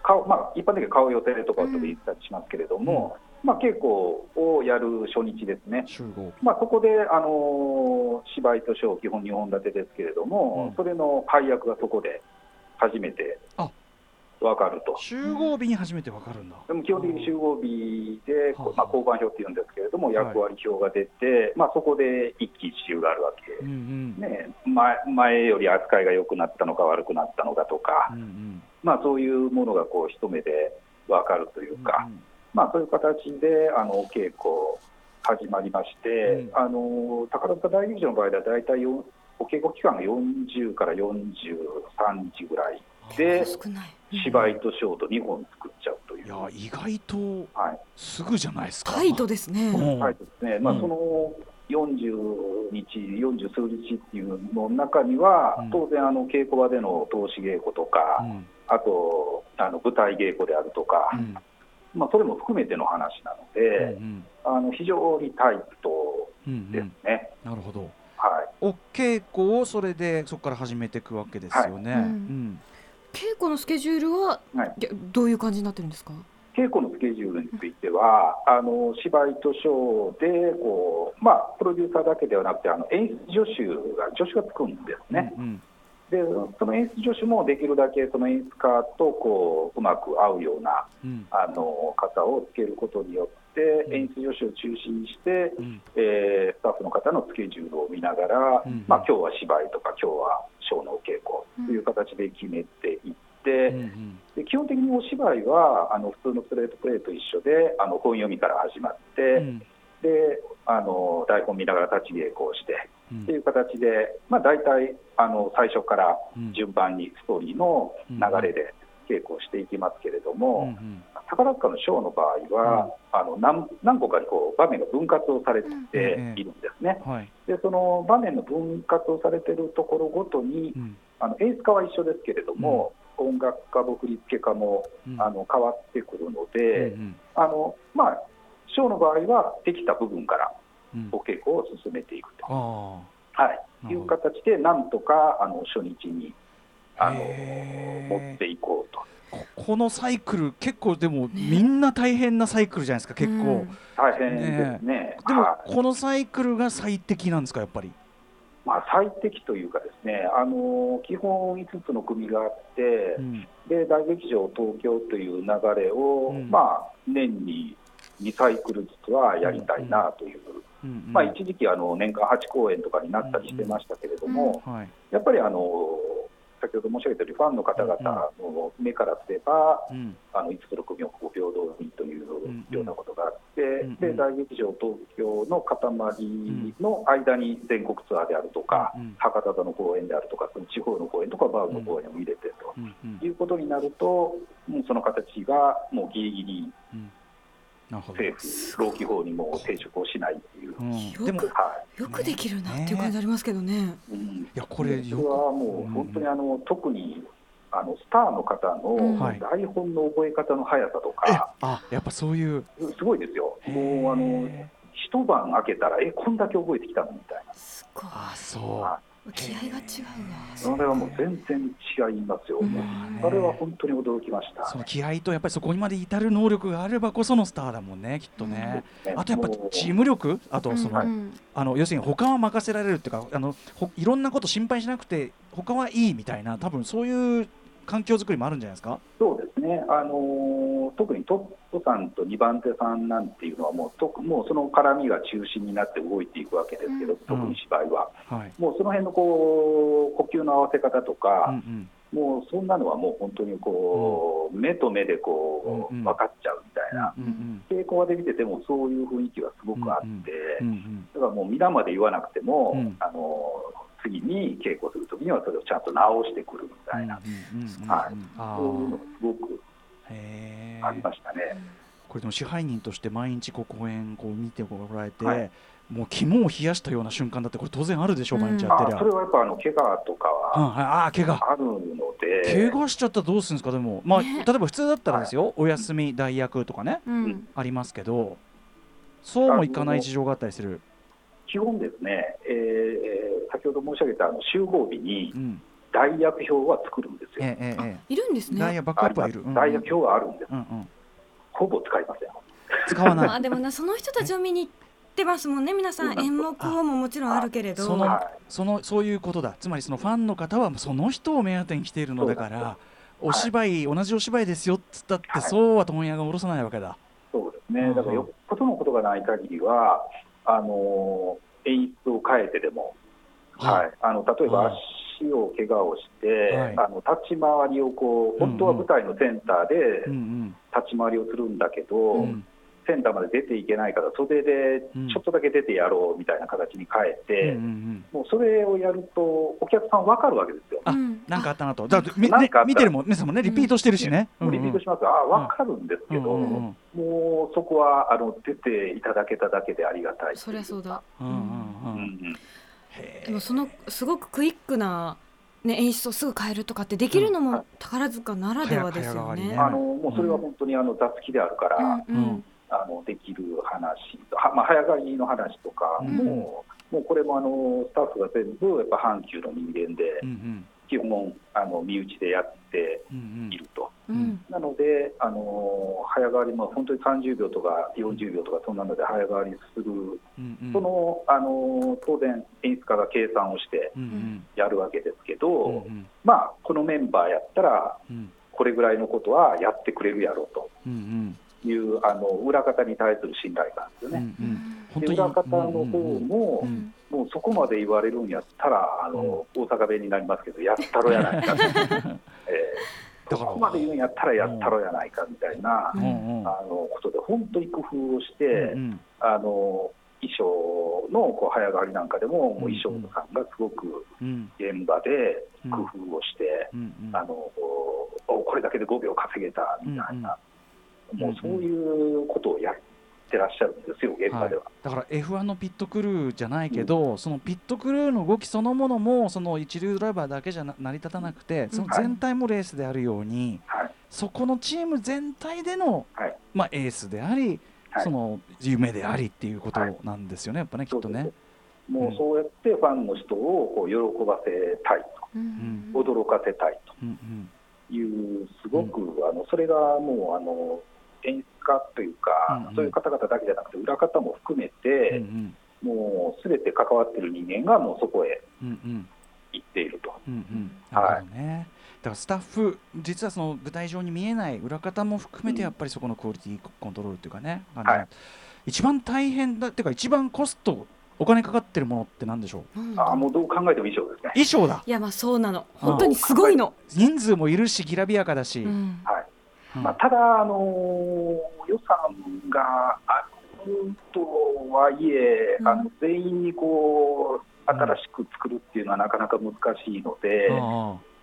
顔まあ、一般的に顔予定とかと言ったりしますけれども、まあ、稽古をやる初日ですね。集合。まあ、そこで、あのー芝居とショー、基本2本立てですけれども、うん。それの配役がそこで初めてあ分かると。集合日に初めてわかるんだ。でも基本的に集合日で、はあまあ、交番表っていうんですけれども、はい。役割表が出て、まあ、そこで一喜一憂があるわけ、うんうん。ね、前前より扱いが良くなったのか悪くなったのかとか、うんうん。まあ、そういうものがこう一目で分かるというか、うんまあ、そういう形であのお稽古始まりまして、うん。あの宝塚大劇場の場合は大体よお稽古期間が40から43時ぐらいで、少ない。芝居とショート2本作っちゃうという。いや意外とはいすぐじゃないですか。タイトですね。うんはいですねまあうんその40日、40数日っていうの中には、うん当然あの、稽古場での通し稽古とか、うんあとあの舞台稽古であるとか、うんまあ、それも含めての話なのうんで、うんあの非常にタイトうんうんですね。なるほど。はいお稽古をそれでそこから始めていくわけですよね。はいうん稽古のスケジュールははい、どういう感じになってるんですか？稽古のスケジュールについては、あの芝居とショーでこう、まあ、プロデューサーだけではなくて、あの演出助手が助手がつくんですね。うんででその演出助手もできるだけその演出家とこううまく合うようなうんあの方をつけることによっ演出助手を中心にして、うん。えースタッフの方のスケジュールを見ながら、うん。まあ今日は芝居とか、今日はショーのお稽古という形で決めていって、うんうん。で基本的にお芝居はあの普通のストレートプレイと一緒で、あの本読みから始まって、うん。であの台本見ながら立ち稽古をしてうん。っていう形で、まあ、大体あの最初からうん。順番にストーリーの流れで稽古をしていきますけれどうんも、うん。宝塚のショーの場合は、あの何何個かにこう場面が分割をされているんですね。はい。でその場面の分割をされているところごとにうん。あの演出家は一緒ですけれども、音楽家、僕立家家もうん。あの変わってくるのうんで、うん。あのまあ、ショーの場合はできた部分からうん。お稽古を進めていくと、あはい、いう形で、なんとかあの初日にあの持っていこうと。あここのサイクル結構でもみんな大変なサイクルじゃないですか結構、大変ですね。でもはい。このサイクルが最適なんですかやっぱり？まあ、最適というかですね、あの基本5つの組があって、うん。で大劇場東京という流れを、うん。まあ、年に2サイクルずつはやりたいなという、うん。うん。まあ、一時期あの年間8公演とかになったりしてましたけれども、はい。やっぱりあの先ほど申し上げたように、ファンの方々の目からすれば、うん。あの5つの組を平等にといううんようなことがあって、うんで大劇場東京の塊の間に全国ツアーであるとか、うん博多座の公演であるとか、その地方の公演とか、バーの公演を入れてと。うんうん。いうことになると、もうその形がもうギリギリ政府、労基法にも抵触をしないっていう、うん。よくでもはよくできるなっていう感じありますけどね。いうん、いやこれはもう本当にあの、特にあのスターの方の台本の覚え方の速さとえか、あやっぱそういう。すごいですよ、もうあのへ一晩開けたら、え、こんだけ覚えてきたのみたいな。すごい。あそう。は気合が違うわ。それはもう全然違いますよ、うん。もうそれは本当に驚きました。その気合とやっぱりそこにまで至る能力があればこそのスターだもんねきっとね、ねあとやっぱチーム力？あとその,、あの要するに他は任せられるっていうかあのほいろんなこと心配しなくて他はいいみたいな多分そういう環境づくりもあるんじゃないですか？そうですね、あのー特にトップさんと2番手さんなんていうのはもう、ともうその絡みが中心になって動いていくわけですけど、うん。特に芝居は、はい。もうその辺のこう呼吸の合わせ方とうんか、うん。もうそんなのはもう本当にこう、目と目でこう、うんうん。分かっちゃうみたいな、うんうん傾向ができてても、そういう雰囲気がすごくあって、うんうん。だからもう皆まで言わなくても、うん。あの次に稽古するときには、それをちゃんと直してくるみたいな、そういうのーがすごくへありまーしたね。これでも支配人として毎日こう公演こう見てこられて、はい。もう肝を冷やしたような瞬間だってこれ当然あるでしょう毎日やってりゃ。あそれはやっぱあの怪我とかうんははいああ怪我。あるので、怪我しちゃったらどうするんですか？でもまあ、ね。例えば普通だったらですよ、お休み代役とかね。うん。ありますけどそうもいかない事情があったりする、基本ですね、えー先ほど申し上げたあの集合日にうん、代役表は作るんですよ。ええええいるんですね。ヤバックアップはいる、うんうん代役表はあるんです。うんうん、ほぼ使いません。使わない まあでもなその人たちを見に行ってますもんね皆さん演目をももちろんあるけれど。そのはそのそういうことだつまりそのファンの方はその人を目当てに来ているのだからお芝居、同じお芝居ですよっつったって、はいそうは問屋が下ろさないわけだ。そうですね。うんだからよっぽどのことがない限りは、あの演出を変えてでも、はい、あの例えばはい。足を怪我をして、はい。あの立ち回りをこう本当は舞台のセンターでうんうん。立ち回りをするんだけど、うんセンターまで出ていけないから袖でうん。ちょっとだけ出てやろうみたいな形に変えて、うんうんうん。もうそれをやるとお客さん分かるわけですよ。なんかあったなと。見てるもん皆さんもねリピートしてるしね。リピートしますと、ああ分かるんですけど、うんうんうんもうそこはあの出ていただけただけでありがたい。そりゃそうだ。うんうんううんんへでもそのすごくクイックな、ね、演出をすぐ変えるとかってできるのも宝塚ならではですよね。あのもうそれは本当にあの座付きであるから、うんうんあのできる話と、はまあ、早替りの話とかうん。も、もうこれもあのスタッフが全部やっぱ阪急の人間で、うんうん。基基本あの身内でやってうんいると。うん。なので、あの早変わりも本当に30秒とか40秒とかそんなので早変わりする、うんうん。その、あの当然、演出家が計算をしてうんうん。やるわけですけど、うんうん。まあ、このメンバーやったら、うん。これぐらいのことはやってくれるやろうと。うんうんいう、あの裏方に対する信頼感ですよね。うんうん。本で当に裏方の方も、うんもうそこまで言われるんやったら、あの大阪弁になりますけど、やったろやないか、えーそこまで言うんやったらやったろやないかみたいな、うんうん。あのことで、本当に工夫をして、うんあの衣装のこう早変わりなんかでも、もう衣装さんがすごくうん。現場で工夫をして、うんうん。あのおこれだけで5秒稼げたみたいな、うんもうそういうことをやってらっしゃるんですよ、現場では。だから F1 のピットクルーじゃないけど、そのピットクルーの動きそのものもその一流ドライバーだけじゃな成り立たなくてその全体もレースであるように、はい。そこのチーム全体での、はい。まあ、エースであり、はい。その夢でありっていうことなんですよね、やっぱねきっとね。もうそうやってファンの人をこう喜ばせたいと、うん驚かせたいうんうん。という、すごく、あのそれがもうあの演出家というか、うんうん。そういう方々だけじゃなくて、裏方も含めうんて、うん。もうすべて関わっている人間がもうそこへうんうん。行っていると。うんうん。なはい。るほどね。だからスタッフ、実はその舞台上に見えない裏方も含めて、やっぱりそこのクオリティコントロールっていうかね、あのはい。一番大変だっていうか、一番コスト、お金かかってるものってなんでしょう？うん。ああもうどう考えても衣装ですね。衣装だ。いやまあそうなの。本当にすごいの、人数もいるし、きらびやかだし、うん。はい。うんまあ、ただ、あの予算があるとはいえ、うん。あの全員にこう新しく作るっていうのはなかなか難しいので、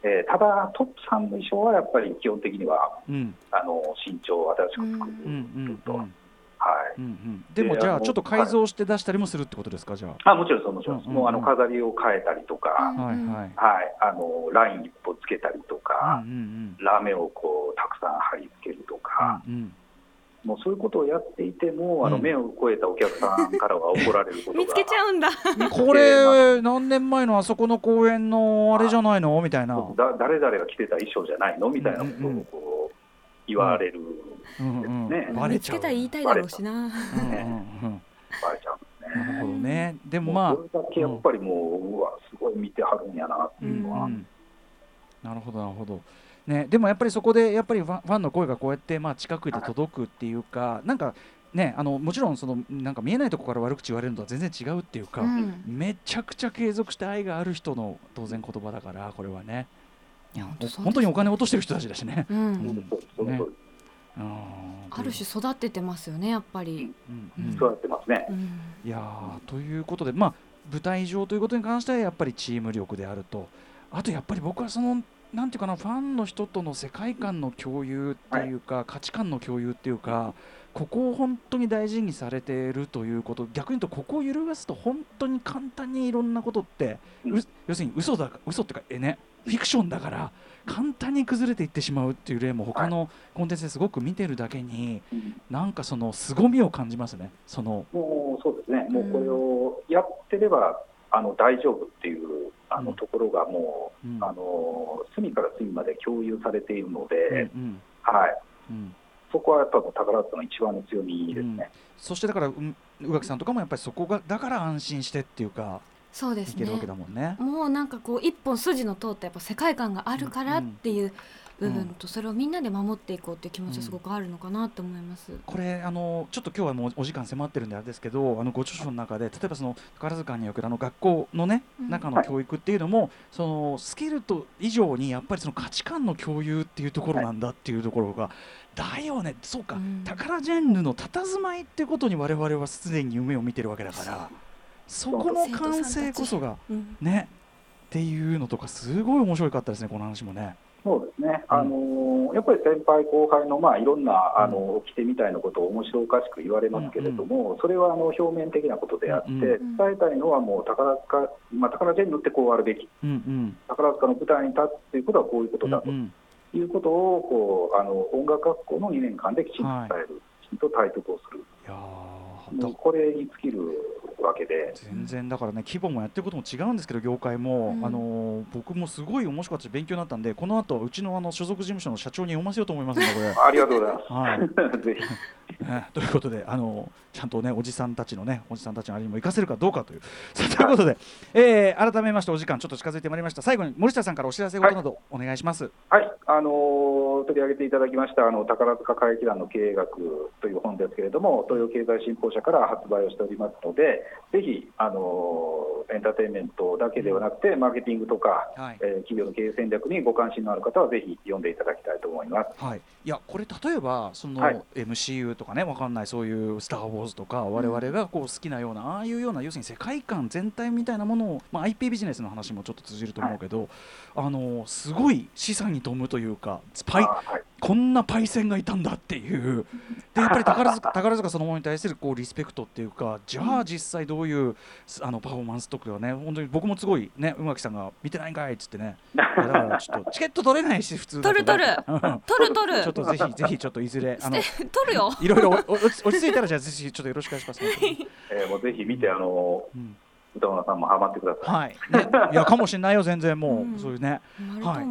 えーただ、トップさんの衣装はやっぱり基本的にはうん。あの新調を新しく作ると、うんはい。うんうん。でもじゃあちょっと改造して出したりもするってことですかじゃあ。もちろんそうもちろん、うんうんうん。もうあの飾りを変えたりとか、うんあはいはい。はい、あのライン一歩つけたりとうんか、うん。ラメをこうたくさん貼り付けるとか、うんうん。もうそういうことをやっていても、あのうん。目を超えたお客さんからは怒られることが。見つけちゃうんだ。これ何年前のあそこの公園のあれじゃないの？みたいな。だ誰々が着てた衣装じゃないの？みたいなことをこう言われる、うんうんね。バレちゃう見つけたら言いたいだろう。しなうんうんうん。バレちゃうんですね。なるほどね。でももまあ。うそれだけやっぱりもう、うわ、すごい見てはるんやなっていうのは、うんなるほどなるほど。ね、でもやっぱりそこでやっぱりファンファンの声がこうやってまあ近くで届くっていうか、なんかねあのもちろんそのなんか見えないところから悪口言われるのとは全然違うっていうか、うん。めちゃくちゃ継続して愛がある人の当然言葉だからこれはね。いや本当そうです本当にお金落としてる人たちだしね。ううん。ある種育ててますよねやっぱり、うんうんそうやってますね。うん。いやーということで、まあ、舞台上ということに関してはやっぱりチーム力であると。あとやっぱり僕はそのなんていうかなファンの人との世界観の共有っていうか、価値観の共有っていうかここを本当に大事にされているということ逆に言うとここを揺るがすと本当に簡単にいろんなことって、ううん要するに嘘だ嘘っていうかえねフィクションだから簡単に崩れていってしまうっていう例も他のコンテンツですごく見てるだけに、うん。なんかその凄みを感じますねその。もうそうですね、もうこれをやってればあの大丈夫っていうあうん。のところがもう、うん。あの隅から隅まで共有されているのうんで、うん。はい、うんそこはやっぱり宝塚の一番の強みですね。そしてだからうん宇垣さんとかもやっぱりそこがだから安心してっていうかそうですねいけるわけだもんね。もうなんかこう一本筋の通ったやっぱ世界観があるからっていう部うん分とそれをみんなで守っていこうっていう気持ちはすごくあるのかなと思います。これあのちょっと今日はもうお時間迫ってるんであれですけどあのご著書の中で例えばその宝塚におけるあの学校のねうん中の教育っていうのも、そのスキルと以上にやっぱりその価値観の共有っていうところなんだっていうところが、だよね。そうか、うん。宝ジャンルの佇まいっていうことに我々はすでに夢を見てるわけだからそこの完成こそがう。んねっていうのとかすごい面白かったですねこの話もね。そうですね、うん。あのやっぱり先輩後輩の、まあ、いろんなあの掟みたいなことを面白おかしく言われますけれども、それはあの表面的なことであって、うんうん伝えたいのはもう宝塚、まあ、宝ジェンヌってこうあるべき、うんうん。宝塚の舞台に立つということはこういうことだと。うんうんいうことをこうあの音楽学校の2年間できちんと伝える、きちんと体得をする、いやこれに尽きるわけで。全然だからね規模もやってることも違うんですけど業界も、うん。あの僕もすごい面白かったし勉強になったんでこの後うちのあの所属事務所の社長に読ませようと思いますねこれ。ありがとうございます。はい。ぜひ。ねということであのちゃんとねおじさんたちのねおじさんたちのあれにも活かせるかどうかという。ということで、えー改めましてお時間ちょっと近づいてまいりました。最後に森下さんからお知らせ事などお願いします。はい、あのー取り上げていただきましたあの宝塚歌劇団の経営学という本ですけれども、東洋経済新報社から発売をしておりますので、ぜひ、あのーエンターテインメントだけではなくて、マーケティングとか、はい。えー企業の経営戦略にご関心のある方は、ぜひ読んでいただきたいと思います。はい、いやこれ例えばその、はい。MCU とかねわかんないそういう「スター・ウォーズ」とか我々がこう好きなようなああいうような要するに世界観全体みたいなものを、まあ、IP ビジネスの話もちょっと通じると思うけど、あのすごい資産に富むというかパイこんなパイセンがいたんだっていう。でやっぱり宝塚 宝塚そのものに対するこうリスペクトっていうかじゃあ実際どういうあのパフォーマンスとかね本当に僕もすごいね宇垣さんが見てないんかいっつってね。だからちょっとチケット取れないし普通取る取る。うん。取る取る。ちょっとぜひぜひちょっといずれあの取るよ。いろいろ落ち着いたらじゃあぜひちょっとよろしくお願いします。本当にえーもうぜひ見て、あのうん。歌村さんもハマってください。はい、ね、いやかもしれないよ全然もう、うん。そういうね。なる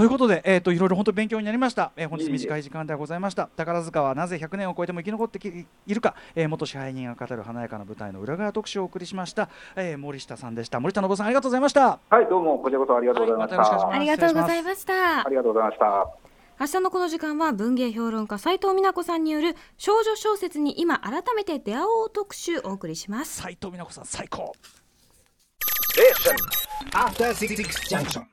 ということで、えー、といろいろ本当に勉強になりました、えー本日短い時間ではございました。宝塚はなぜ100年を超えても生き残ってきいるか、えー元支配人が語る華やかな舞台の裏側特集をお送りしました、えー森下さんでした。森下信さんありがとうございました。はい、どうも、こちらこそありがとうございました。はいまたよろしくお願いします。ありがとうございました。ありがとうございました。明日のこの時間は文芸評論家斉藤美奈子さんによる少女小説に今改めて出会おう特集をお送りします。斉藤美奈子さん最高